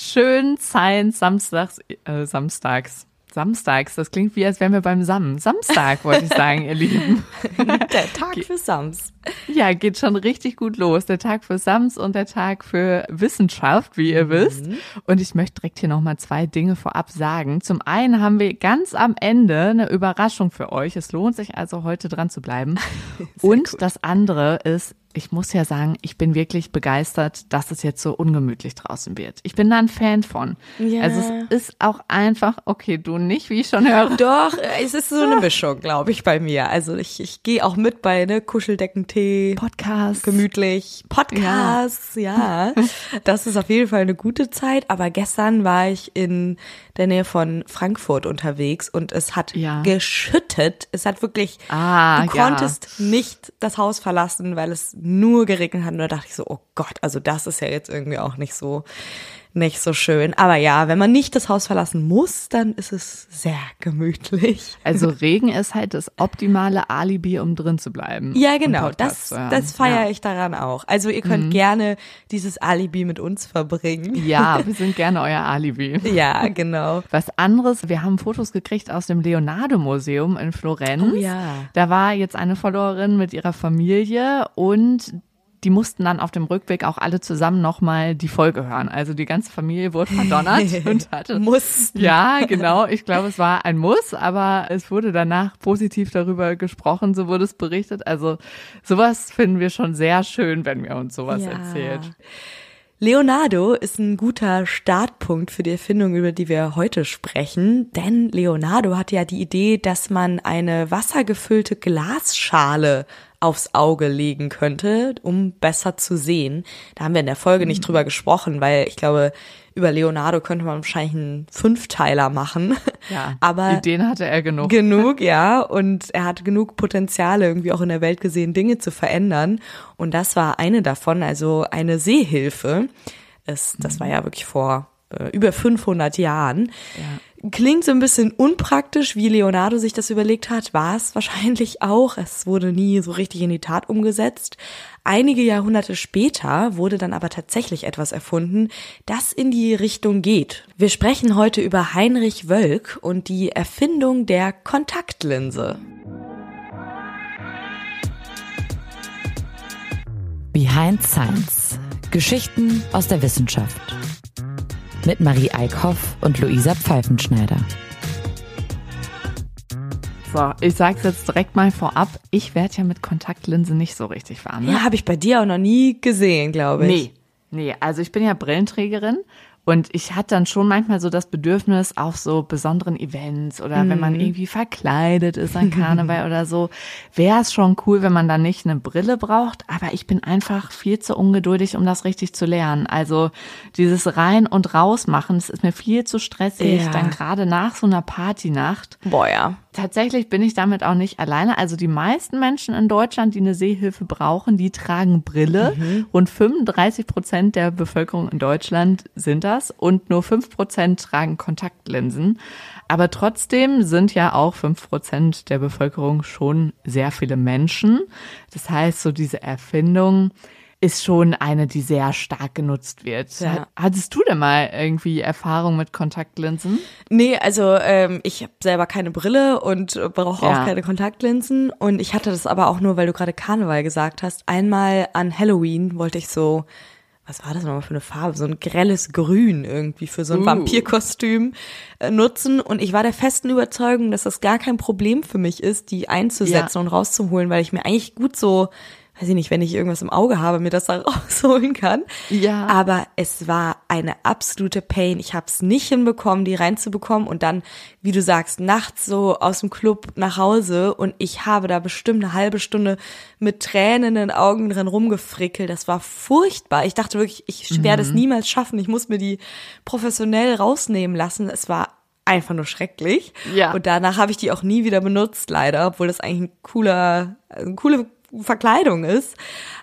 schönen Science samstags, äh, samstags. Samstags, das klingt wie, als wären wir beim Sam. Samstag, wollte ich sagen, ihr Lieben. Der Tag für Sams. Ja, geht schon richtig gut los. Der Tag für Sams und der Tag für Wissenschaft, wie ihr wisst. Und ich möchte direkt hier nochmal zwei Dinge vorab sagen. Zum einen haben wir ganz am Ende eine Überraschung für euch. Es lohnt sich also heute dran zu bleiben. und gut. das andere ist, ich muss ja sagen, ich bin wirklich begeistert, dass es jetzt so ungemütlich draußen wird. Ich bin da ein Fan von. Ja. Also es ist auch einfach, okay, du nicht, wie ich schon höre. Doch, es ist so eine Mischung, glaube ich, bei mir. Also ich, ich gehe auch mit bei ne Kuscheldeckentee. Podcast. gemütlich. Podcasts, ja. Das ist auf jeden Fall eine gute Zeit. Aber gestern war ich in der Nähe von Frankfurt unterwegs und es hat Ja. geschüttet. Es hat wirklich, Ah, du ja. konntest nicht das Haus verlassen, weil es nur geregnet hat. Und da dachte ich so, oh Gott, also das ist ja jetzt irgendwie auch nicht so, nicht so schön. Aber ja, wenn man nicht das Haus verlassen muss, dann ist es sehr gemütlich. Also Regen ist halt das optimale Alibi, um drin zu bleiben. Ja, genau. Das, das feiere ja. ich daran auch. Also ihr könnt gerne dieses Alibi mit uns verbringen. Ja, wir sind gerne euer Alibi. Ja, genau. Was anderes, wir haben Fotos gekriegt aus dem Leonardo-Museum in Florenz. Oh ja. Da war jetzt eine Followerin mit ihrer Familie und die mussten dann auf dem Rückweg auch alle zusammen nochmal die Folge hören. Also die ganze Familie wurde verdonnert und hatte. Muss. Ja, genau. Ich glaube, es war ein Muss, aber es wurde danach positiv darüber gesprochen, so wurde es berichtet. Also sowas finden wir schon sehr schön, wenn wir uns sowas Ja. erzählt. Leonardo ist ein guter Startpunkt für die Erfindung, über die wir heute sprechen, denn Leonardo hatte ja die Idee, dass man eine wassergefüllte Glasschale aufs Auge legen könnte, um besser zu sehen. Da haben wir in der Folge nicht drüber gesprochen, weil ich glaube, über Leonardo könnte man wahrscheinlich einen Fünfteiler machen. Ja, aber Ideen hatte er genug. genug, ja. Und er hat genug Potenziale irgendwie auch in der Welt gesehen, Dinge zu verändern. Und das war eine davon, also eine Seehilfe. Es, das war ja wirklich vor äh, über 500 Jahren. Klingt so ein bisschen unpraktisch, wie Leonardo sich das überlegt hat, war es wahrscheinlich auch. Es wurde nie so richtig in die Tat umgesetzt. Einige Jahrhunderte später wurde dann aber tatsächlich etwas erfunden, das in die Richtung geht. Wir sprechen heute über Heinrich Wölk und die Erfindung der Kontaktlinse. Behind Science. Geschichten aus der Wissenschaft. Mit Marie Eickhoff und Luisa Pfeifenschneider. So, ich sag's jetzt direkt mal vorab. Ich werde ja mit Kontaktlinse nicht so richtig warm. Ne? Ja, habe ich bei dir auch noch nie gesehen, glaube ich. Nee, nee, also ich bin ja Brillenträgerin und ich hatte dann schon manchmal so das Bedürfnis auf so besonderen Events oder wenn man irgendwie verkleidet ist an Karneval oder so, wäre es schon cool, wenn man dann nicht eine Brille braucht, aber ich bin einfach viel zu ungeduldig, um das richtig zu lernen. Also dieses rein und raus machen, das ist mir viel zu stressig, Ja. dann gerade nach so einer Partynacht. Boah, ja. Tatsächlich bin ich damit auch nicht alleine. Also die meisten Menschen in Deutschland, die eine Sehhilfe brauchen, die tragen Brille. Rund 35 Prozent der Bevölkerung in Deutschland sind das und nur 5 Prozent tragen Kontaktlinsen. Aber trotzdem sind ja auch 5 Prozent der Bevölkerung schon sehr viele Menschen. Das heißt, so diese Erfindung ist schon eine, die sehr stark genutzt wird. Ja. Hattest du denn mal irgendwie Erfahrung mit Kontaktlinsen? Nee, also ähm, ich habe selber keine Brille und brauche Ja. auch keine Kontaktlinsen. Und ich hatte das aber auch nur, weil du gerade Karneval gesagt hast. Einmal an Halloween wollte ich so, was war das nochmal für eine Farbe? So ein grelles Grün irgendwie für so ein Uh. Vampirkostüm äh, nutzen. Und ich war der festen Überzeugung, dass das gar kein Problem für mich ist, die einzusetzen Ja. und rauszuholen, weil ich mir eigentlich gut so weiß ich nicht, wenn ich irgendwas im Auge habe, mir das da rausholen kann. Ja. Aber es war eine absolute Pain. Ich habe es nicht hinbekommen, die reinzubekommen und dann, wie du sagst, nachts so aus dem Club nach Hause und ich habe da bestimmt eine halbe Stunde mit Tränen in den Augen dran rumgefrickelt. Das war furchtbar. Ich dachte wirklich, ich werde es niemals schaffen. Ich muss mir die professionell rausnehmen lassen. Es war einfach nur schrecklich. Ja. Und danach habe ich die auch nie wieder benutzt, leider, obwohl das eigentlich ein cooler, eine coole Verkleidung ist.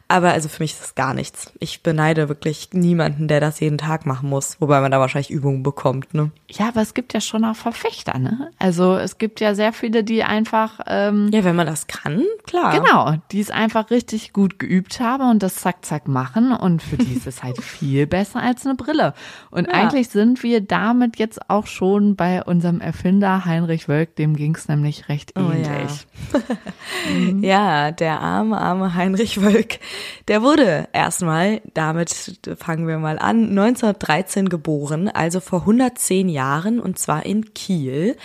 Aber also für mich ist das gar nichts. Ich beneide wirklich niemanden, der das jeden Tag machen muss, wobei man da wahrscheinlich Übungen bekommt, ne? Ja, aber es gibt ja schon auch Verfechter, ne? Also es gibt ja sehr viele, die einfach ähm, Ja, wenn man das kann, klar. Genau, die es einfach richtig gut geübt haben und das zack, zack machen und für die ist es halt viel besser als eine Brille. Und Ja. eigentlich sind wir damit jetzt auch schon bei unserem Erfinder Heinrich Wölk, dem ging es nämlich recht Oh ja. ähnlich. Ja, der arme, arme Heinrich Wölk, der wurde erstmal, damit fangen wir mal an, 1913 geboren, also vor 110 Jahren und zwar in Kiel.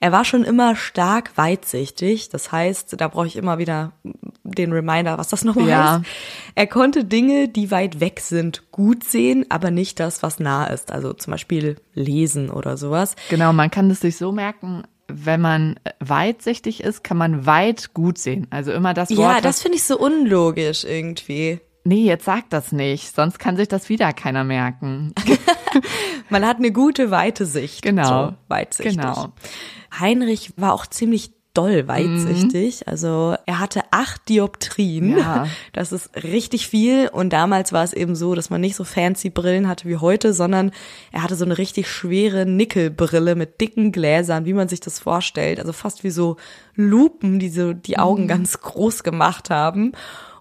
Er war schon immer stark weitsichtig, das heißt, da brauche ich immer wieder den Reminder, was das nochmal Ja. heißt. Er konnte Dinge, die weit weg sind, gut sehen, aber nicht das, was nah ist, also zum Beispiel lesen oder sowas. Genau, man kann es sich so merken, wenn man weitsichtig ist, kann man weit gut sehen. Also immer das Wort. Ja, das finde ich so unlogisch irgendwie. nee, jetzt sag das nicht, sonst kann sich das wieder keiner merken. Man hat eine gute weite Sicht. Genau. So, weitsichtig. Genau. Heinrich war auch ziemlich doll weitsichtig. Also er hatte acht Dioptrien. Mhm. Ja. Das ist richtig viel. Und damals war es eben so, dass man nicht so fancy Brillen hatte wie heute, sondern er hatte so eine richtig schwere Nickelbrille mit dicken Gläsern, wie man sich das vorstellt. Also fast wie so Lupen, die so die Augen ganz groß gemacht haben.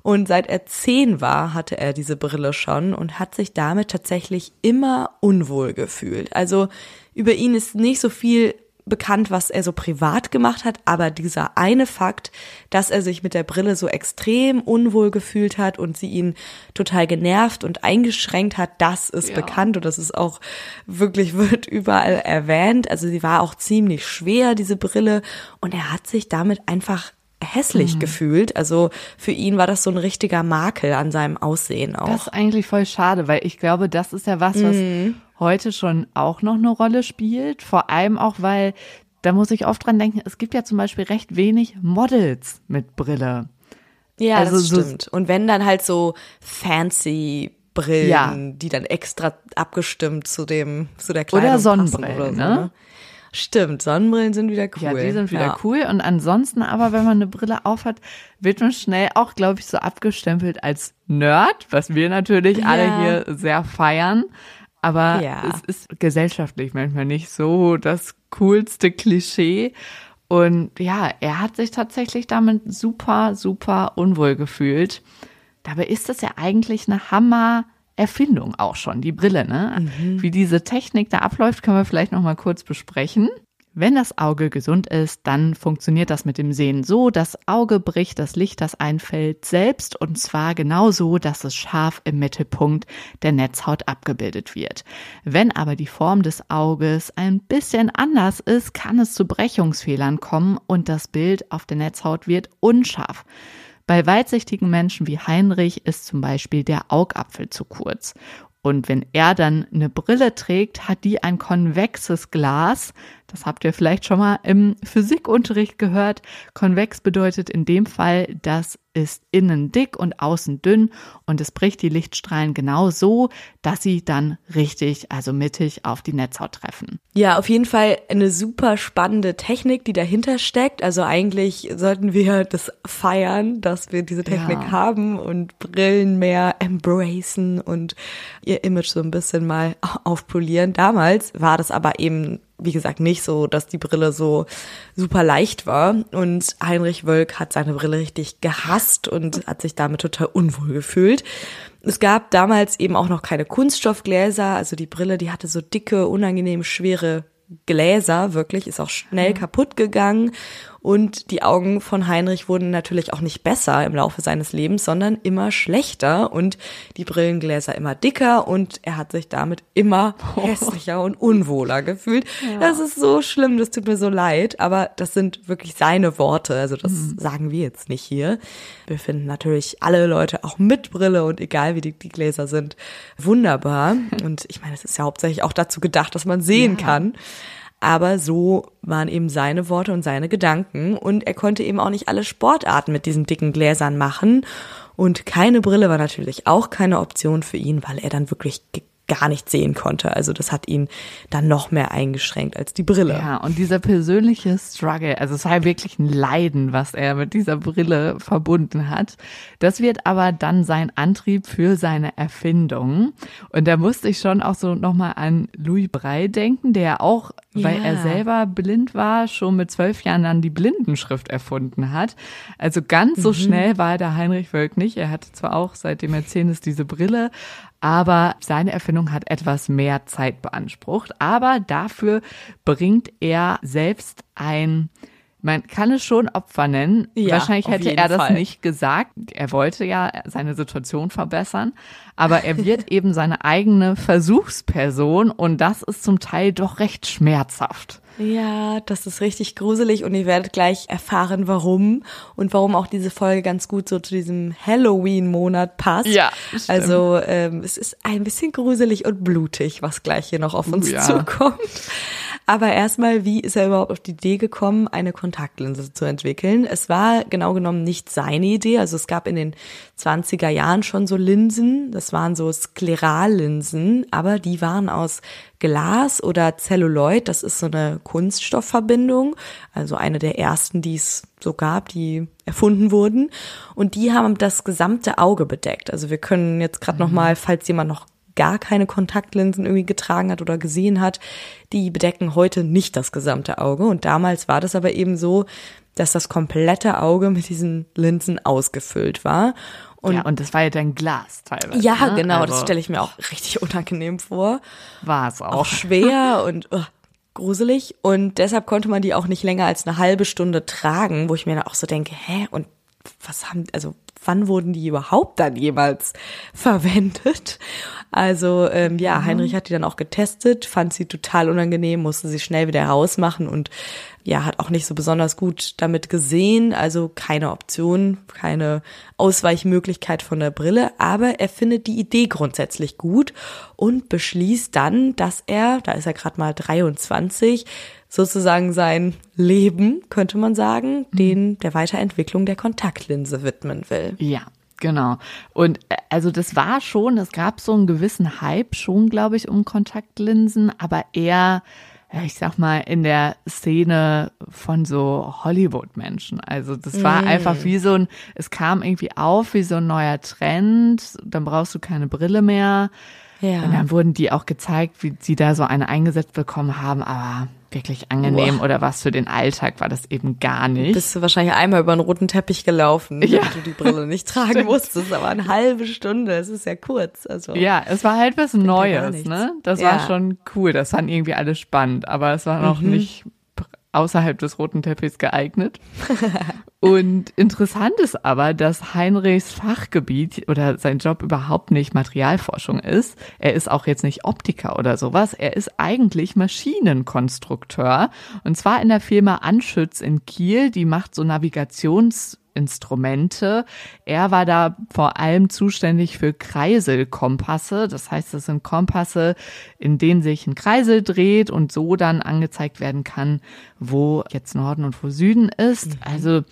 Und seit er zehn war, hatte er diese Brille schon und hat sich damit tatsächlich immer unwohl gefühlt. Also über ihn ist nicht so viel bekannt, was er so privat gemacht hat, aber dieser eine Fakt, dass er sich mit der Brille so extrem unwohl gefühlt hat und sie ihn total genervt und eingeschränkt hat, das ist Ja. bekannt und das ist auch wirklich wird überall erwähnt. Also sie war auch ziemlich schwer, diese Brille, und er hat sich damit einfach Mhm. hässlich gefühlt. Also für ihn war das so ein richtiger Makel an seinem Aussehen auch. Das ist eigentlich voll schade, weil ich glaube, das ist ja was, was Mhm. Heute schon auch noch eine Rolle spielt. Vor allem auch, weil, da muss ich oft dran denken, es gibt ja zum Beispiel recht wenig Models mit Brille. Ja, Also das so- stimmt. Und wenn dann halt so fancy Brillen, Ja. die dann extra abgestimmt zu dem zu der Kleidung Oder Sonnenbrillen, oder so, ne? Stimmt, Sonnenbrillen sind wieder cool. Ja, die sind wieder Ja. cool. Und ansonsten aber, wenn man eine Brille aufhat, wird man schnell auch, glaube ich, so abgestempelt als Nerd, was wir natürlich alle Ja. hier sehr feiern. Aber Ja. es ist gesellschaftlich manchmal nicht so das coolste Klischee. Und ja, er hat sich tatsächlich damit super, super unwohl gefühlt. Dabei ist das ja eigentlich eine Hammer Erfindung auch schon, die Brille, ne? Wie diese Technik da abläuft, können wir vielleicht noch mal kurz besprechen. Wenn das Auge gesund ist, dann funktioniert das mit dem Sehen so, das Auge bricht das Licht, das einfällt, selbst und zwar genau so, dass es scharf im Mittelpunkt der Netzhaut abgebildet wird. Wenn aber die Form des Auges ein bisschen anders ist, kann es zu Brechungsfehlern kommen und das Bild auf der Netzhaut wird unscharf. Bei weitsichtigen Menschen wie Heinrich ist zum Beispiel der Augapfel zu kurz. Und wenn er dann eine Brille trägt, hat die ein konvexes Glas. Das habt ihr vielleicht schon mal im Physikunterricht gehört. Konvex bedeutet in dem Fall, das ist innen dick und außen dünn und es bricht die Lichtstrahlen genau so, dass sie dann richtig, also mittig auf die Netzhaut treffen. Ja, auf jeden Fall eine super spannende Technik, die dahinter steckt. Also eigentlich sollten wir das feiern, dass wir diese Technik Ja. haben und Brillen mehr embracen und ihr Image so ein bisschen mal aufpolieren. Damals war das aber eben, wie gesagt, nicht so, dass die Brille so super leicht war. Und Heinrich Wölk hat seine Brille richtig gehasst und hat sich damit total unwohl gefühlt. Es gab damals eben auch noch keine Kunststoffgläser, also die Brille, die hatte so dicke, unangenehm schwere Gläser, wirklich, ist auch schnell kaputt gegangen. Und die Augen von Heinrich wurden natürlich auch nicht besser im Laufe seines Lebens, sondern immer schlechter und die Brillengläser immer dicker und er hat sich damit immer hässlicher und unwohler gefühlt. Das ist so schlimm, das tut mir so leid, aber das sind wirklich seine Worte, also das sagen wir jetzt nicht hier. Wir finden natürlich alle Leute auch mit Brille und egal wie dick die Gläser sind, wunderbar. Und ich meine, es ist ja hauptsächlich auch dazu gedacht, dass man sehen Ja. kann. Aber so waren eben seine Worte und seine Gedanken. Und er konnte eben auch nicht alle Sportarten mit diesen dicken Gläsern machen. Und keine Brille war natürlich auch keine Option für ihn, weil er dann wirklich gar nicht sehen konnte. Also das hat ihn dann noch mehr eingeschränkt als die Brille. Ja, und dieser persönliche Struggle, also es war ja wirklich ein Leiden, was er mit dieser Brille verbunden hat. Das wird aber dann sein Antrieb für seine Erfindung. Und da musste ich schon auch so nochmal an Louis Brey denken, der auch, ja. weil er selber blind war, schon mit zwölf Jahren dann die Blindenschrift erfunden hat. Also ganz so mhm. schnell war der Heinrich Wölk nicht. Er hatte zwar auch, seitdem er zehn ist, diese Brille, aber seine Erfindung hat etwas mehr Zeit beansprucht. Aber dafür bringt er selbst ein man kann es schon Opfer nennen. Ja, Wahrscheinlich hätte er das Fall. nicht gesagt. Er wollte ja seine Situation verbessern, aber er wird eben seine eigene Versuchsperson und das ist zum Teil doch recht schmerzhaft. Ja, das ist richtig gruselig und ihr werdet gleich erfahren, warum und warum auch diese Folge ganz gut so zu diesem Halloween-Monat passt. Ja, stimmt. also ähm, es ist ein bisschen gruselig und blutig, was gleich hier noch auf uns ja. zukommt. Aber erstmal, wie ist er überhaupt auf die Idee gekommen, eine Kontaktlinse zu entwickeln? Es war genau genommen nicht seine Idee. Also es gab in den 20er Jahren schon so Linsen. Das waren so Sklerallinsen, aber die waren aus Glas oder Celluloid. Das ist so eine Kunststoffverbindung. Also eine der ersten, die es so gab, die erfunden wurden. Und die haben das gesamte Auge bedeckt. Also wir können jetzt gerade mhm. noch mal, falls jemand noch gar keine Kontaktlinsen irgendwie getragen hat oder gesehen hat, die bedecken heute nicht das gesamte Auge. Und damals war das aber eben so, dass das komplette Auge mit diesen Linsen ausgefüllt war. Und, ja, und das war ja dann Glas teilweise. Ja, ne? genau, also, das stelle ich mir auch richtig unangenehm vor. War es auch. Auch schwer und uh, gruselig. Und deshalb konnte man die auch nicht länger als eine halbe Stunde tragen, wo ich mir dann auch so denke, hä, und was haben, also wann wurden die überhaupt dann jemals verwendet? Also ähm, ja, mhm. Heinrich hat die dann auch getestet, fand sie total unangenehm, musste sie schnell wieder rausmachen und ja, hat auch nicht so besonders gut damit gesehen, also keine Option, keine Ausweichmöglichkeit von der Brille, aber er findet die Idee grundsätzlich gut und beschließt dann, dass er, da ist er gerade mal 23, sozusagen sein Leben, könnte man sagen, mhm. den der Weiterentwicklung der Kontaktlinse widmen will. Ja, Genau. Und äh, also das war schon, es gab so einen gewissen Hype schon, glaube ich, um Kontaktlinsen, aber eher, ich sag mal, in der Szene von so Hollywood-Menschen. Also das war mm. einfach wie so ein, es kam irgendwie auf wie so ein neuer Trend, dann brauchst du keine Brille mehr. Ja. Und dann wurden die auch gezeigt, wie sie da so eine eingesetzt bekommen haben, aber wirklich angenehm Boah. oder was für den Alltag war das eben gar nicht. Bist du wahrscheinlich einmal über einen roten Teppich gelaufen, ja. du die Brille nicht tragen musstest, aber eine halbe Stunde, es ist ja kurz. Also ja, es war halt was Neues, ne? Das ja. war schon cool, das fand irgendwie alles spannend, aber es war noch mhm. nicht außerhalb des roten Teppichs geeignet. Und interessant ist aber, dass Heinrichs Fachgebiet oder sein Job überhaupt nicht Materialforschung ist. Er ist auch jetzt nicht Optiker oder sowas. Er ist eigentlich Maschinenkonstrukteur. Und zwar in der Firma Anschütz in Kiel. Die macht so Navigations Instrumente. Er war da vor allem zuständig für Kreiselkompasse. Das heißt, das sind Kompasse, in denen sich ein Kreisel dreht und so dann angezeigt werden kann, wo jetzt Norden und wo Süden ist. Mhm. Also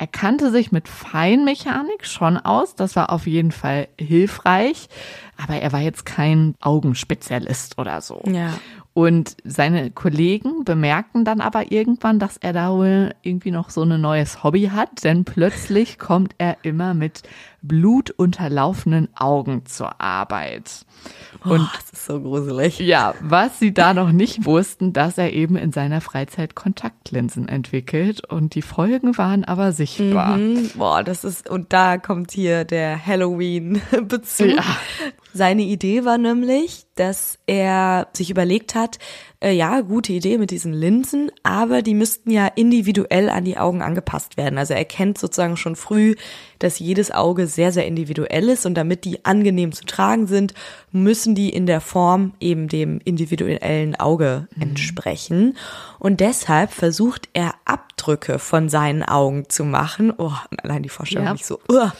er kannte sich mit Feinmechanik schon aus. Das war auf jeden Fall hilfreich. Aber er war jetzt kein Augenspezialist oder so. Ja. Und seine Kollegen bemerken dann aber irgendwann, dass er da wohl irgendwie noch so ein neues Hobby hat, denn plötzlich kommt er immer mit blutunterlaufenen Augen zur Arbeit. Und oh, das ist so gruselig. Ja, was sie da noch nicht wussten, dass er eben in seiner Freizeit Kontaktlinsen entwickelt und die Folgen waren aber sichtbar. Mhm. Boah, das ist, und da kommt hier der Halloween-Bezug. Ja. Seine Idee war nämlich, dass er sich überlegt hat, äh, ja, gute Idee mit diesen Linsen, aber die müssten ja individuell an die Augen angepasst werden. Also er kennt sozusagen schon früh, dass jedes Auge sehr, sehr individuell ist und damit die angenehm zu tragen sind, müssen die in der Form eben dem individuellen Auge mhm. entsprechen. Und deshalb versucht er Abdrücke von seinen Augen zu machen. Oh, allein die Vorstellung ja. nicht so, uh,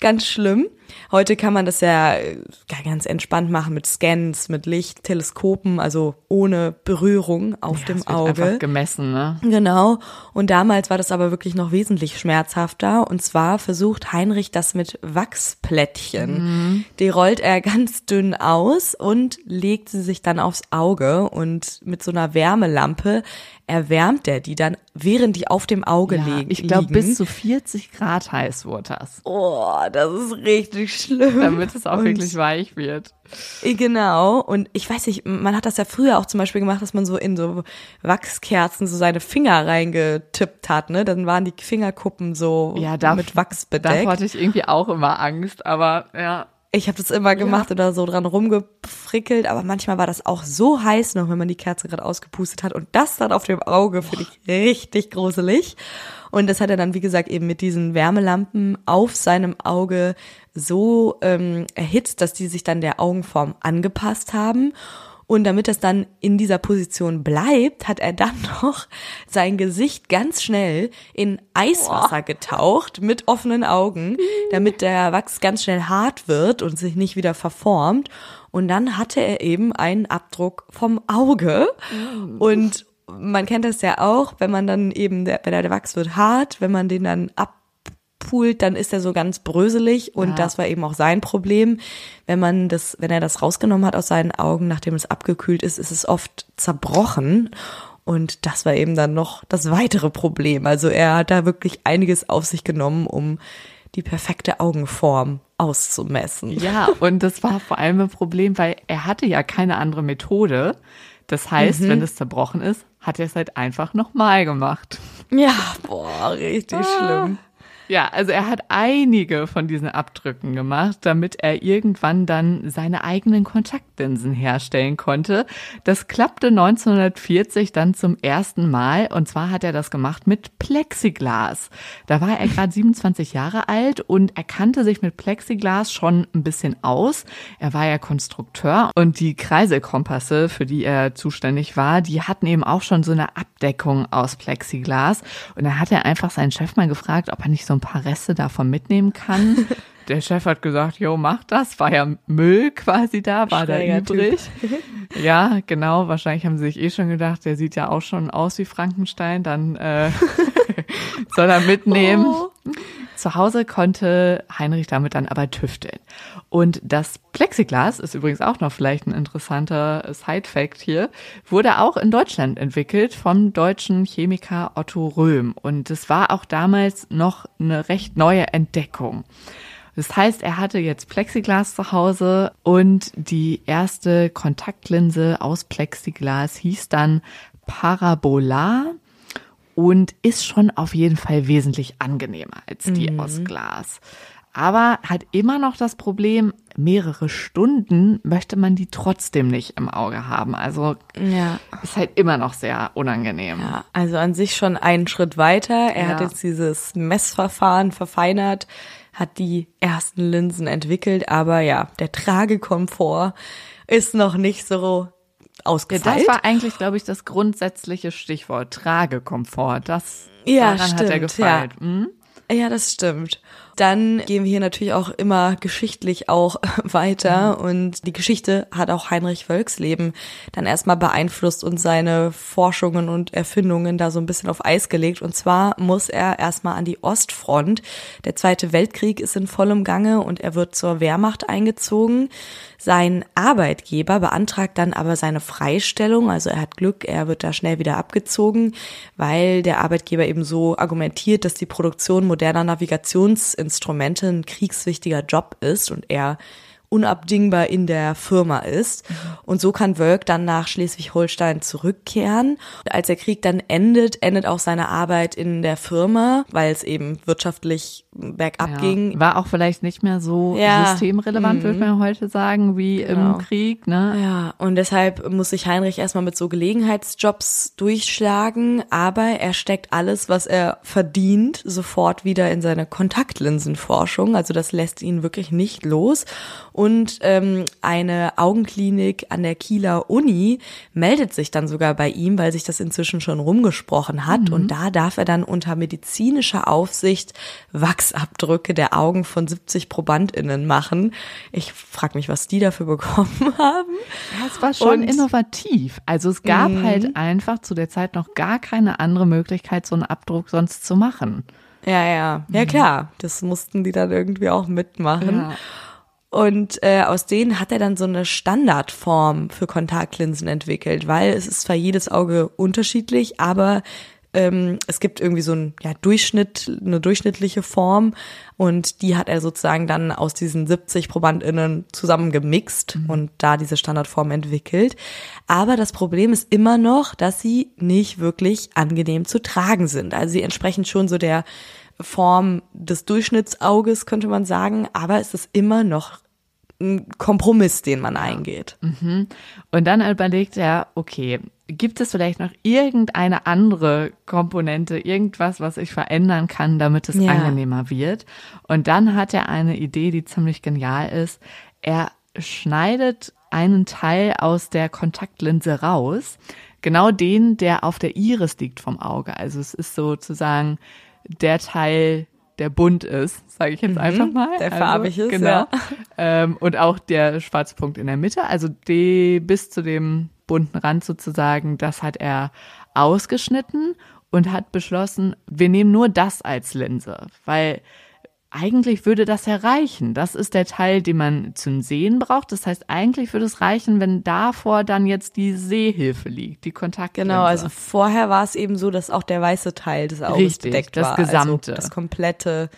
ganz schlimm. Heute kann man das ja äh, ganz entspannt machen mit Scans, mit Licht, Teleskopen, also ohne Berührung auf Ja, dem es wird Auge. Einfach gemessen, ne? Genau. Und damals war das aber wirklich noch wesentlich schmerzhafter. Und zwar versucht Heinrich das mit Wachsplättchen. Die rollt er ganz dünn aus und legt sie sich dann aufs Auge. Und mit so einer Wärmelampe erwärmt er die dann, während die auf dem Auge Ja, liegen. ich glaube, bis zu 40 Grad heiß wurde das, Oh, das ist richtig schlimm. damit es auch Und- wirklich weich wird. Genau. Und ich weiß nicht, man hat das ja früher auch zum Beispiel gemacht, dass man so in so Wachskerzen so seine Finger reingetippt hat, ne? Dann waren die Fingerkuppen so Ja, da, mit Wachs bedeckt. hatte ich irgendwie auch immer Angst, aber ja. Ich habe das immer gemacht oder so dran rumgefrickelt, aber manchmal war das auch so heiß noch, wenn man die Kerze gerade ausgepustet hat. Und das dann auf dem Auge finde ich richtig gruselig. Und das hat er dann, wie gesagt, eben mit diesen Wärmelampen auf seinem Auge so ähm, erhitzt, dass die sich dann der Augenform angepasst haben. Und damit das dann in dieser Position bleibt, hat er dann noch sein Gesicht ganz schnell in Eiswasser getaucht mit offenen Augen, damit der Wachs ganz schnell hart wird und sich nicht wieder verformt. Und dann hatte er eben einen Abdruck vom Auge. Und man kennt das ja auch, wenn man dann eben, der, wenn der Wachs wird hart, wenn man den dann ab pult, dann ist er so ganz bröselig und Ja. das war eben auch sein Problem. Wenn man das, wenn er das rausgenommen hat aus seinen Augen, nachdem es abgekühlt ist, ist es oft zerbrochen. Und das war eben dann noch das weitere Problem. Also er hat da wirklich einiges auf sich genommen, um die perfekte Augenform auszumessen. Ja, und das war vor allem ein Problem, weil er hatte ja keine andere Methode. Das heißt, wenn es zerbrochen ist, hat er es halt einfach nochmal gemacht. Ja, boah, richtig schlimm. Ja, also er hat einige von diesen Abdrücken gemacht, damit er irgendwann dann seine eigenen Kontaktlinsen herstellen konnte. Das klappte 1940 dann zum ersten Mal und zwar hat er das gemacht mit Plexiglas. Da war er gerade 27 Jahre alt und er kannte sich mit Plexiglas schon ein bisschen aus. Er war ja Konstrukteur und die Kreiselkompasse, für die er zuständig war, die hatten eben auch schon so eine Abdeckung aus Plexiglas und da hat er einfach seinen Chef mal gefragt, ob er nicht so ein paar Reste davon mitnehmen kann. Der Chef hat gesagt, jo, mach das. War ja Müll quasi da, war da Typ. übrig. Ja, genau. Wahrscheinlich haben sie sich eh schon gedacht, der sieht ja auch schon aus wie Frankenstein. Dann äh, soll er mitnehmen. Zu Hause konnte Heinrich damit dann aber tüfteln. Und das Plexiglas ist übrigens auch noch vielleicht ein interessanter Side-Fact hier, wurde auch in Deutschland entwickelt vom deutschen Chemiker Otto Röhm. Und es war auch damals noch eine recht neue Entdeckung. Das heißt, er hatte jetzt Plexiglas zu Hause und die erste Kontaktlinse aus Plexiglas hieß dann Parabola und ist schon auf jeden Fall wesentlich angenehmer als die aus Glas. Aber hat immer noch das Problem, mehrere Stunden möchte man die trotzdem nicht im Auge haben. Also Ja. ist halt immer noch sehr unangenehm. Ja, also an sich schon einen Schritt weiter. Er hat Ja. jetzt dieses Messverfahren verfeinert, hat die ersten Linsen entwickelt, aber ja, der Tragekomfort ist noch nicht so Ja, ausgefeilt. das war eigentlich, glaube ich, das grundsätzliche Stichwort Tragekomfort. Das Ja, daran hat er stimmt, gefeilt. Hm? Ja, das stimmt. Dann gehen wir hier natürlich auch immer geschichtlich auch weiter Mhm. und die Geschichte hat auch Heinrich Wölks Leben dann erstmal beeinflusst und seine Forschungen und Erfindungen da so ein bisschen auf Eis gelegt. Und zwar muss er erstmal an die Ostfront. Der Zweite Weltkrieg ist in vollem Gange und er wird zur Wehrmacht eingezogen. Sein Arbeitgeber beantragt dann aber seine Freistellung. Also er hat Glück, er wird da schnell wieder abgezogen, weil der Arbeitgeber eben so argumentiert, dass die Produktion moderner Navigationsinstrumente ein kriegswichtiger Job ist und er unabdingbar in der Firma ist. Und so kann Wölk dann nach Schleswig-Holstein zurückkehren. Und als der Krieg dann endet, endet auch seine Arbeit in der Firma, weil es eben wirtschaftlich bergab Ja. ging. War auch vielleicht nicht mehr so Ja. systemrelevant, würde man heute sagen, wie Genau. im Krieg. Ne? Ja, und deshalb muss sich Heinrich erstmal mit so Gelegenheitsjobs durchschlagen, aber er steckt alles, was er verdient, sofort wieder in seine Kontaktlinsenforschung. Also das lässt ihn wirklich nicht los. Und ähm, eine Augenklinik an der Kieler Uni meldet sich dann sogar bei ihm, weil sich das inzwischen schon rumgesprochen hat. Mhm. Und da darf er dann unter medizinischer Aufsicht Wachsabdrücke der Augen von 70 ProbandInnen machen. Ich frage mich, was die dafür bekommen haben. Ja, es war schon Und, innovativ. Also es gab mhm. halt einfach zu der Zeit noch gar keine andere Möglichkeit, so einen Abdruck sonst zu machen. Ja, ja. Ja, mhm. klar. Das mussten die dann irgendwie auch mitmachen. Ja. Und äh, aus denen hat er dann so eine Standardform für Kontaktlinsen entwickelt, weil es ist zwar jedes Auge unterschiedlich, aber ähm, es gibt irgendwie so ein ja, Durchschnitt, eine durchschnittliche Form und die hat er sozusagen dann aus diesen 70 ProbandInnen zusammengemixt mhm. und da diese Standardform entwickelt. Aber das Problem ist immer noch, dass sie nicht wirklich angenehm zu tragen sind. Also sie entsprechen schon so der Form des Durchschnittsauges, könnte man sagen, aber es ist immer noch ein Kompromiss, den man eingeht. Mhm. Und dann überlegt er, okay, gibt es vielleicht noch irgendeine andere Komponente, irgendwas, was ich verändern kann, damit es ja. angenehmer wird? Und dann hat er eine Idee, die ziemlich genial ist. Er schneidet einen Teil aus der Kontaktlinse raus, genau den, der auf der Iris liegt vom Auge. Also es ist sozusagen der Teil, der bunt ist, sage ich jetzt mhm, einfach mal. Der also, farbig ist, genau. Ja. Ähm, und auch der schwarze Punkt in der Mitte, also die bis zu dem bunten Rand sozusagen, das hat er ausgeschnitten und hat beschlossen, wir nehmen nur das als Linse, weil eigentlich würde das ja reichen. Das ist der Teil, den man zum Sehen braucht. Das heißt, eigentlich würde es reichen, wenn davor dann jetzt die Sehhilfe liegt, die Kontaktlinse. Genau, also vorher war es eben so, dass auch der weiße Teil des Auges Richtig, bedeckt das war. Das also Gesamte. Also das komplette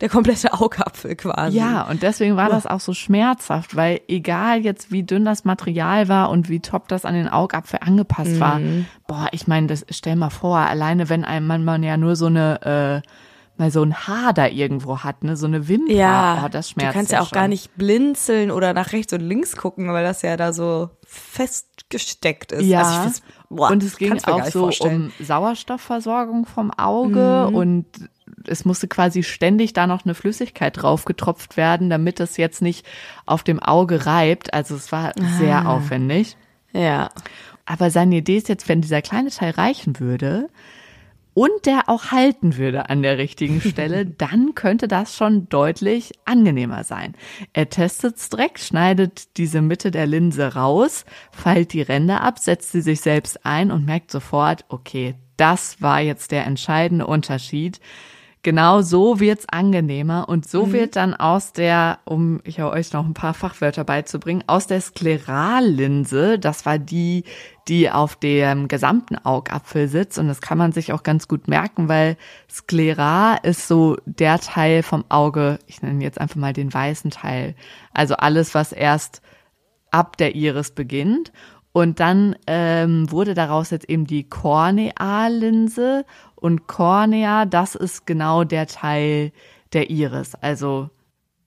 der komplette Augapfel quasi. Ja, und deswegen war das auch so schmerzhaft, weil egal jetzt wie dünn das Material war und wie top das an den Augapfel angepasst mhm. war, boah, ich meine, das stell mal vor, alleine wenn einem man, man ja nur so eine äh, mal so ein Haar da irgendwo hat, ne, so eine Wimper, ja, oh, das schmerzt. Du kannst ja, auch schon. gar nicht blinzeln oder nach rechts und links gucken, weil das ja da so festgesteckt ist. Ja. Also weiß, boah, und es ging auch so vorstellen. um Sauerstoffversorgung vom Auge mhm. und es musste quasi ständig da noch eine Flüssigkeit drauf getropft werden, damit es jetzt nicht auf dem Auge reibt. Also es war sehr ah. aufwendig. Ja. Aber seine Idee ist jetzt, wenn dieser kleine Teil reichen würde, und der auch halten würde an der richtigen Stelle, dann könnte das schon deutlich angenehmer sein. Er testet es direkt, schneidet diese Mitte der Linse raus, feilt die Ränder ab, setzt sie sich selbst ein und merkt sofort, okay, das war jetzt der entscheidende Unterschied. Genau so wird's angenehmer und so mhm. wird dann aus der, um ich euch noch ein paar Fachwörter beizubringen, aus der Sklerallinse, das war die, die auf dem gesamten Augapfel sitzt und das kann man sich auch ganz gut merken, weil Sklera ist so der Teil vom Auge, ich nenne jetzt einfach mal den weißen Teil, also alles, was erst ab der Iris beginnt und dann ähm, wurde daraus jetzt eben die Korneallinse und Kornea, das ist genau der Teil der Iris, also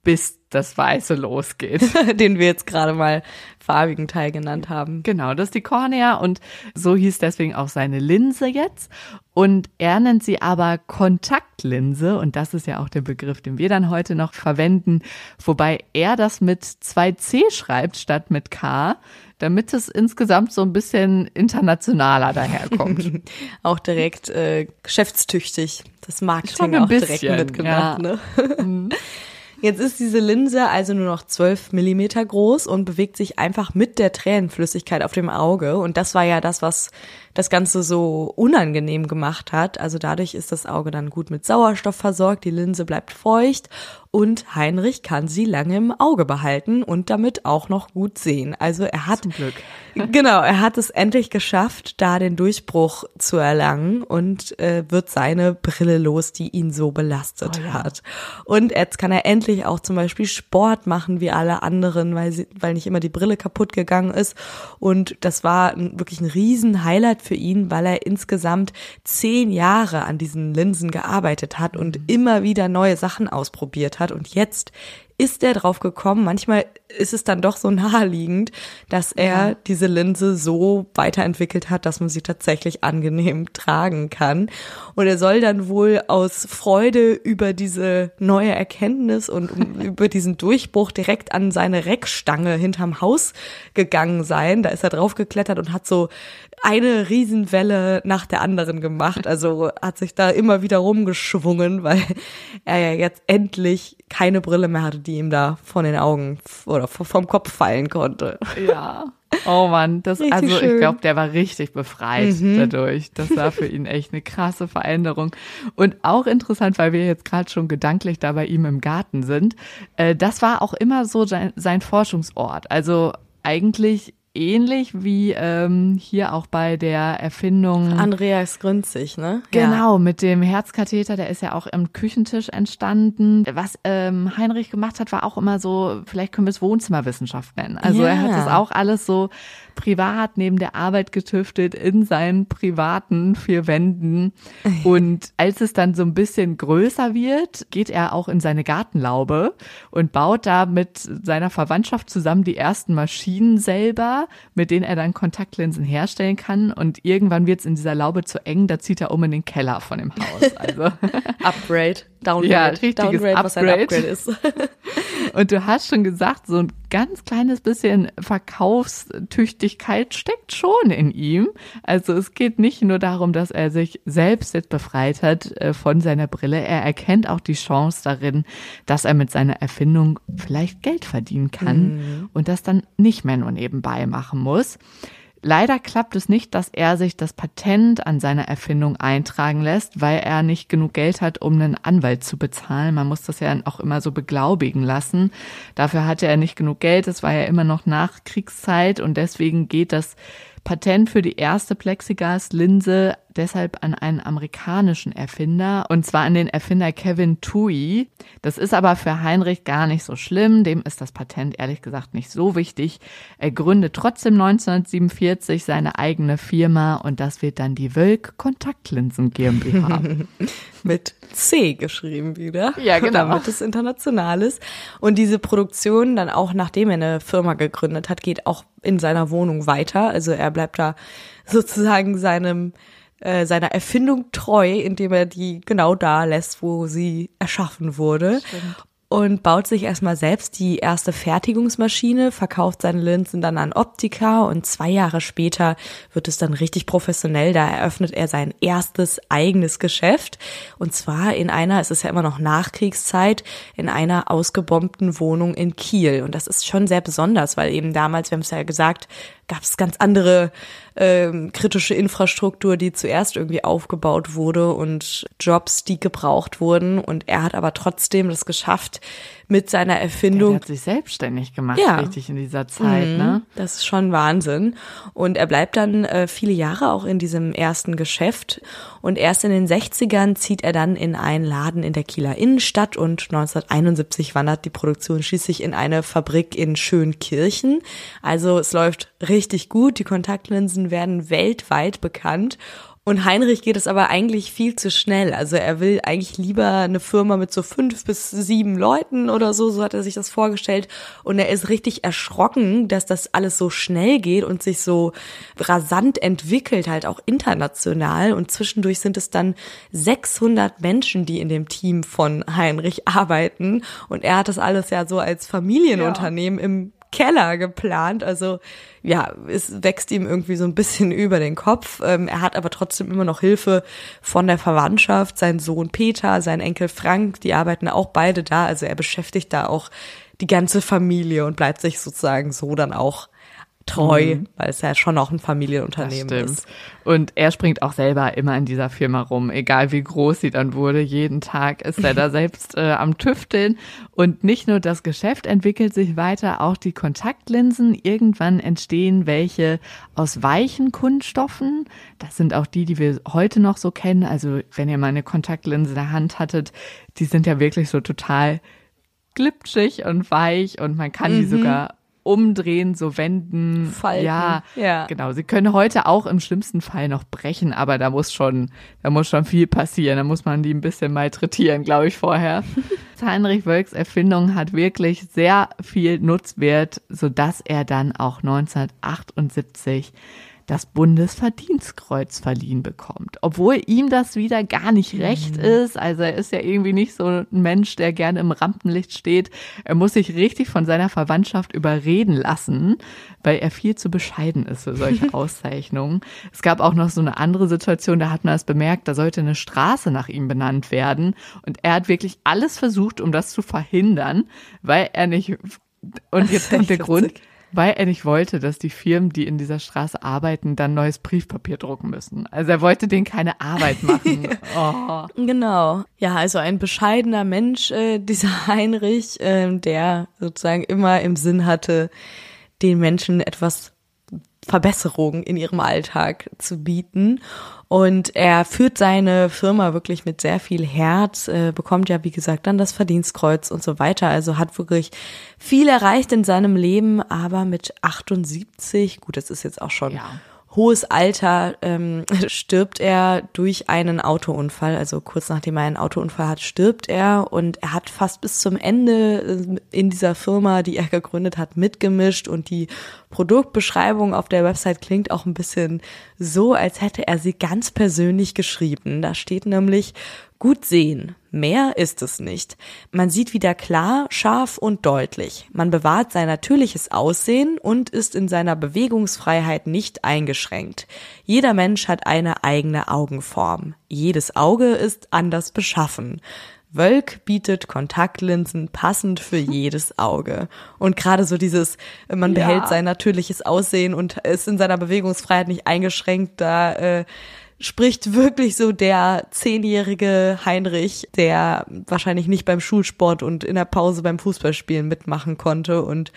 bis das Weiße losgeht. Den wir jetzt gerade mal farbigen Teil genannt haben. Genau, das ist die Kornea und so hieß deswegen auch seine Linse jetzt. Und er nennt sie aber Kontaktlinse und das ist ja auch der Begriff, den wir dann heute noch verwenden, wobei er das mit zwei C schreibt statt mit K damit es insgesamt so ein bisschen internationaler daherkommt. auch direkt äh, geschäftstüchtig, das Marketing auch bisschen, direkt mitgemacht. Ja. Ne? Jetzt ist diese Linse also nur noch 12 Millimeter groß und bewegt sich einfach mit der Tränenflüssigkeit auf dem Auge. Und das war ja das, was das Ganze so unangenehm gemacht hat. Also dadurch ist das Auge dann gut mit Sauerstoff versorgt, die Linse bleibt feucht und Heinrich kann sie lange im Auge behalten und damit auch noch gut sehen. Also er hat Zum Glück. genau, er hat es endlich geschafft, da den Durchbruch zu erlangen und äh, wird seine Brille los, die ihn so belastet oh, ja. hat. Und jetzt kann er endlich auch zum Beispiel Sport machen wie alle anderen, weil sie, weil nicht immer die Brille kaputt gegangen ist. Und das war wirklich ein riesen Highlight für ihn, weil er insgesamt zehn Jahre an diesen Linsen gearbeitet hat und mhm. immer wieder neue Sachen ausprobiert hat hat. Und jetzt ist er drauf gekommen? Manchmal ist es dann doch so naheliegend, dass er ja. diese Linse so weiterentwickelt hat, dass man sie tatsächlich angenehm tragen kann. Und er soll dann wohl aus Freude über diese neue Erkenntnis und über diesen Durchbruch direkt an seine Reckstange hinterm Haus gegangen sein. Da ist er draufgeklettert und hat so eine Riesenwelle nach der anderen gemacht. Also hat sich da immer wieder rumgeschwungen, weil er ja jetzt endlich keine Brille mehr hatte, die ihm da von den Augen oder vom Kopf fallen konnte. Ja. Oh man, das richtig also schön. ich glaube, der war richtig befreit mhm. dadurch. Das war für ihn echt eine krasse Veränderung und auch interessant, weil wir jetzt gerade schon gedanklich da bei ihm im Garten sind. Äh, das war auch immer so sein, sein Forschungsort. Also eigentlich ähnlich wie ähm, hier auch bei der Erfindung. Andreas Grünzig, ne? Genau, ja. mit dem Herzkatheter, der ist ja auch im Küchentisch entstanden. Was ähm, Heinrich gemacht hat, war auch immer so, vielleicht können wir es Wohnzimmerwissenschaft nennen. Also ja. er hat das auch alles so privat neben der Arbeit getüftelt in seinen privaten vier Wänden. Und als es dann so ein bisschen größer wird, geht er auch in seine Gartenlaube und baut da mit seiner Verwandtschaft zusammen die ersten Maschinen selber, mit denen er dann Kontaktlinsen herstellen kann. Und irgendwann wird es in dieser Laube zu eng, da zieht er um in den Keller von dem Haus. Also Upgrade. Downgrade. Ja, richtiges Downgrade, Upgrade. was ein Upgrade ist. Und du hast schon gesagt, so ein ganz kleines bisschen Verkaufstüchtigkeit steckt schon in ihm. Also es geht nicht nur darum, dass er sich selbst jetzt befreit hat äh, von seiner Brille. Er erkennt auch die Chance darin, dass er mit seiner Erfindung vielleicht Geld verdienen kann mhm. und das dann nicht mehr nur nebenbei machen muss. Leider klappt es nicht, dass er sich das Patent an seiner Erfindung eintragen lässt, weil er nicht genug Geld hat, um einen Anwalt zu bezahlen. Man muss das ja auch immer so beglaubigen lassen. Dafür hatte er nicht genug Geld. Es war ja immer noch Nachkriegszeit und deswegen geht das Patent für die erste Plexiglas-Linse deshalb an einen amerikanischen Erfinder, und zwar an den Erfinder Kevin Tui. Das ist aber für Heinrich gar nicht so schlimm, dem ist das Patent ehrlich gesagt nicht so wichtig. Er gründet trotzdem 1947 seine eigene Firma und das wird dann die Wölk Kontaktlinsen GmbH. Mit C geschrieben wieder. Ja, genau. Damit es international ist. Und diese Produktion dann auch, nachdem er eine Firma gegründet hat, geht auch in seiner Wohnung weiter. Also er bleibt da sozusagen seinem äh, seiner Erfindung treu, indem er die genau da lässt, wo sie erschaffen wurde. Stimmt und baut sich erstmal selbst die erste Fertigungsmaschine, verkauft seine Linsen dann an Optiker und zwei Jahre später wird es dann richtig professionell. Da eröffnet er sein erstes eigenes Geschäft und zwar in einer, es ist ja immer noch Nachkriegszeit, in einer ausgebombten Wohnung in Kiel. Und das ist schon sehr besonders, weil eben damals, wir haben es ja gesagt, gab es ganz andere ähm, kritische Infrastruktur, die zuerst irgendwie aufgebaut wurde und Jobs, die gebraucht wurden. Und er hat aber trotzdem das geschafft, mit seiner Erfindung. Er hat sich selbstständig gemacht, ja. richtig in dieser Zeit, mhm. ne? Das ist schon Wahnsinn. Und er bleibt dann äh, viele Jahre auch in diesem ersten Geschäft. Und erst in den 60ern zieht er dann in einen Laden in der Kieler Innenstadt und 1971 wandert die Produktion schließlich in eine Fabrik in Schönkirchen. Also es läuft richtig gut. Die Kontaktlinsen werden weltweit bekannt. Und Heinrich geht es aber eigentlich viel zu schnell. Also er will eigentlich lieber eine Firma mit so fünf bis sieben Leuten oder so, so hat er sich das vorgestellt. Und er ist richtig erschrocken, dass das alles so schnell geht und sich so rasant entwickelt, halt auch international. Und zwischendurch sind es dann 600 Menschen, die in dem Team von Heinrich arbeiten. Und er hat das alles ja so als Familienunternehmen ja. im Keller geplant. Also ja, es wächst ihm irgendwie so ein bisschen über den Kopf. Ähm, er hat aber trotzdem immer noch Hilfe von der Verwandtschaft. Sein Sohn Peter, sein Enkel Frank, die arbeiten auch beide da. Also er beschäftigt da auch die ganze Familie und bleibt sich sozusagen so dann auch treu, mhm. weil es ja schon auch ein Familienunternehmen ist. Und er springt auch selber immer in dieser Firma rum, egal wie groß sie dann wurde. Jeden Tag ist er da selbst äh, am Tüfteln. Und nicht nur das Geschäft entwickelt sich weiter, auch die Kontaktlinsen. Irgendwann entstehen welche aus weichen Kunststoffen. Das sind auch die, die wir heute noch so kennen. Also wenn ihr mal eine Kontaktlinse in der Hand hattet, die sind ja wirklich so total glitschig und weich und man kann mhm. die sogar umdrehen, so wenden. Falten. Ja, Ja. genau. Sie können heute auch im schlimmsten Fall noch brechen, aber da muss schon, da muss schon viel passieren. Da muss man die ein bisschen malträtieren, glaube ich, vorher. Heinrich Wölks Erfindung hat wirklich sehr viel Nutzwert, sodass er dann auch 1978 das Bundesverdienstkreuz verliehen bekommt. Obwohl ihm das wieder gar nicht recht ist. Also er ist ja irgendwie nicht so ein Mensch, der gerne im Rampenlicht steht. Er muss sich richtig von seiner Verwandtschaft überreden lassen, weil er viel zu bescheiden ist für solche Auszeichnungen. Es gab auch noch so eine andere Situation, da hat man es bemerkt, da sollte eine Straße nach ihm benannt werden. Und er hat wirklich alles versucht, um das zu verhindern, weil er nicht, und jetzt kommt der echt Grund, witzig. Weil er nicht wollte, dass die Firmen, die in dieser Straße arbeiten, dann neues Briefpapier drucken müssen. Also er wollte denen keine Arbeit machen. Oh. Genau. Ja, also ein bescheidener Mensch, äh, dieser Heinrich, ähm, der sozusagen immer im Sinn hatte, den Menschen etwas Verbesserung in ihrem Alltag zu bieten. Und er führt seine Firma wirklich mit sehr viel Herz, äh, bekommt ja, wie gesagt, dann das Verdienstkreuz und so weiter. Also hat wirklich viel erreicht in seinem Leben, aber mit 78, gut, das ist jetzt auch schon Ja. Hohes Alter ähm, stirbt er durch einen Autounfall. Also kurz nachdem er einen Autounfall hat, stirbt er und er hat fast bis zum Ende äh, in dieser Firma, die er gegründet hat, mitgemischt und die Produktbeschreibung auf der Website klingt auch ein bisschen so, als hätte er sie ganz persönlich geschrieben. Da steht nämlich gut sehen. Mehr ist es nicht. Man sieht wieder klar, scharf und deutlich. Man bewahrt sein natürliches Aussehen und ist in seiner Bewegungsfreiheit nicht eingeschränkt. Jeder Mensch hat eine eigene Augenform. Jedes Auge ist anders beschaffen. Wölk bietet Kontaktlinsen passend für jedes Auge. Und gerade so dieses, man Ja. behält sein natürliches Aussehen und ist in seiner Bewegungsfreiheit nicht eingeschränkt, da äh, spricht wirklich so der zehnjährige Heinrich, der wahrscheinlich nicht beim Schulsport und in der Pause beim Fußballspielen mitmachen konnte und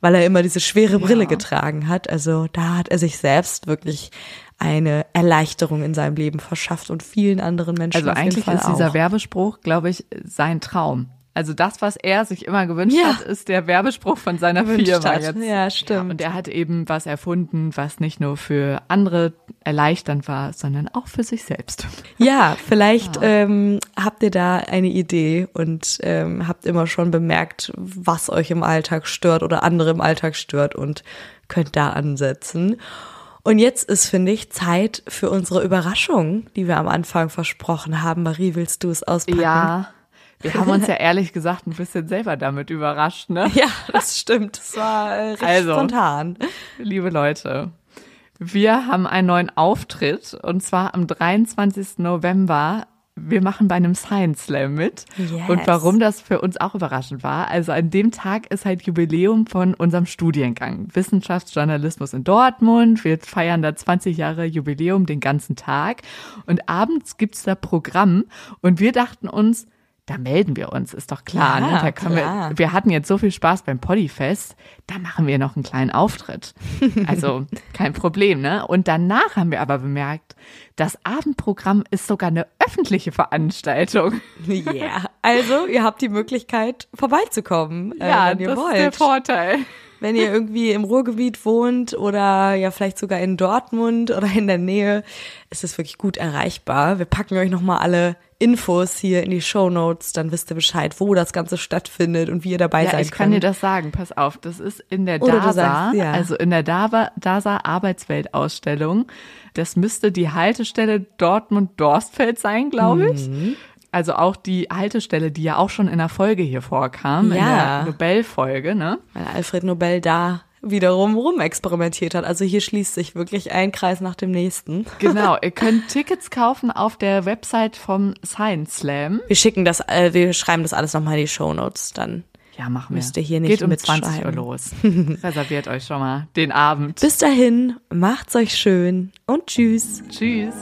weil er immer diese schwere Brille Ja. getragen hat. Also da hat er sich selbst wirklich eine Erleichterung in seinem Leben verschafft und vielen anderen Menschen. Also eigentlich ist dieser. Werbespruch, glaube ich, sein Traum. Also das, was er sich immer gewünscht Ja. hat, ist der Werbespruch von seiner Firma jetzt. Ja, stimmt. Und er hat eben was erfunden, was nicht nur für andere erleichternd war, sondern auch für sich selbst. Ja, vielleicht ähm, habt ihr da eine Idee und ähm, habt immer schon bemerkt, was euch im Alltag stört oder andere im Alltag stört und könnt da ansetzen. Und jetzt ist, finde ich, Zeit für unsere Überraschung, die wir am Anfang versprochen haben. Marie, willst du es auspacken? Ja, wir haben uns ja ehrlich gesagt ein bisschen selber damit überrascht, ne? Ja, das stimmt. Es war äh, recht Also. spontan. Liebe Leute, wir haben einen neuen Auftritt und zwar am 23. November. Wir machen bei einem Science Slam mit. Yes. Und warum das für uns auch überraschend war, also an dem Tag ist halt Jubiläum von unserem Studiengang. Wissenschaftsjournalismus in Dortmund. Wir feiern da 20 Jahre Jubiläum den ganzen Tag. Und abends gibt's da Programm. Und wir dachten uns, da melden wir uns, ist doch klar. Ja, ne? Da können klar. wir, wir hatten jetzt so viel Spaß beim Poddyfest, da machen wir noch einen kleinen Auftritt. Also kein Problem, ne? Und danach haben wir aber bemerkt, das Abendprogramm ist sogar eine öffentliche Veranstaltung. Ja, also ihr habt die Möglichkeit vorbeizukommen, äh, wenn ihr das wollt. ist der Vorteil. Wenn ihr irgendwie im Ruhrgebiet wohnt oder ja vielleicht sogar in Dortmund oder in der Nähe, ist es wirklich gut erreichbar. Wir packen euch nochmal alle Infos hier in die Show Notes, dann wisst ihr Bescheid, wo das Ganze stattfindet und wie ihr dabei Ja, sein ich kann könnt. dir das sagen, pass auf, das ist in der Oder DASA, sagst, ja. also in der DASA, DASA Arbeitsweltausstellung. Das müsste die Haltestelle Dortmund-Dorstfeld sein, glaube ich. Mhm. Also auch die Haltestelle, die ja auch schon in der Folge hier vorkam, in Ja. der Nobelfolge, ne? Weil Alfred Nobel da wiederum rumexperimentiert hat. Also hier schließt sich wirklich ein Kreis nach dem nächsten. Genau, ihr könnt Tickets kaufen auf der Website vom Science Slam. Wir schicken das, äh, wir schreiben das alles nochmal in die Show Notes dann. Ja, machen wir. Müsst ihr hier nicht Geht um mitschreiben. 20 Uhr los. Reserviert euch schon mal den Abend. Bis dahin, macht's euch schön und tschüss. Tschüss.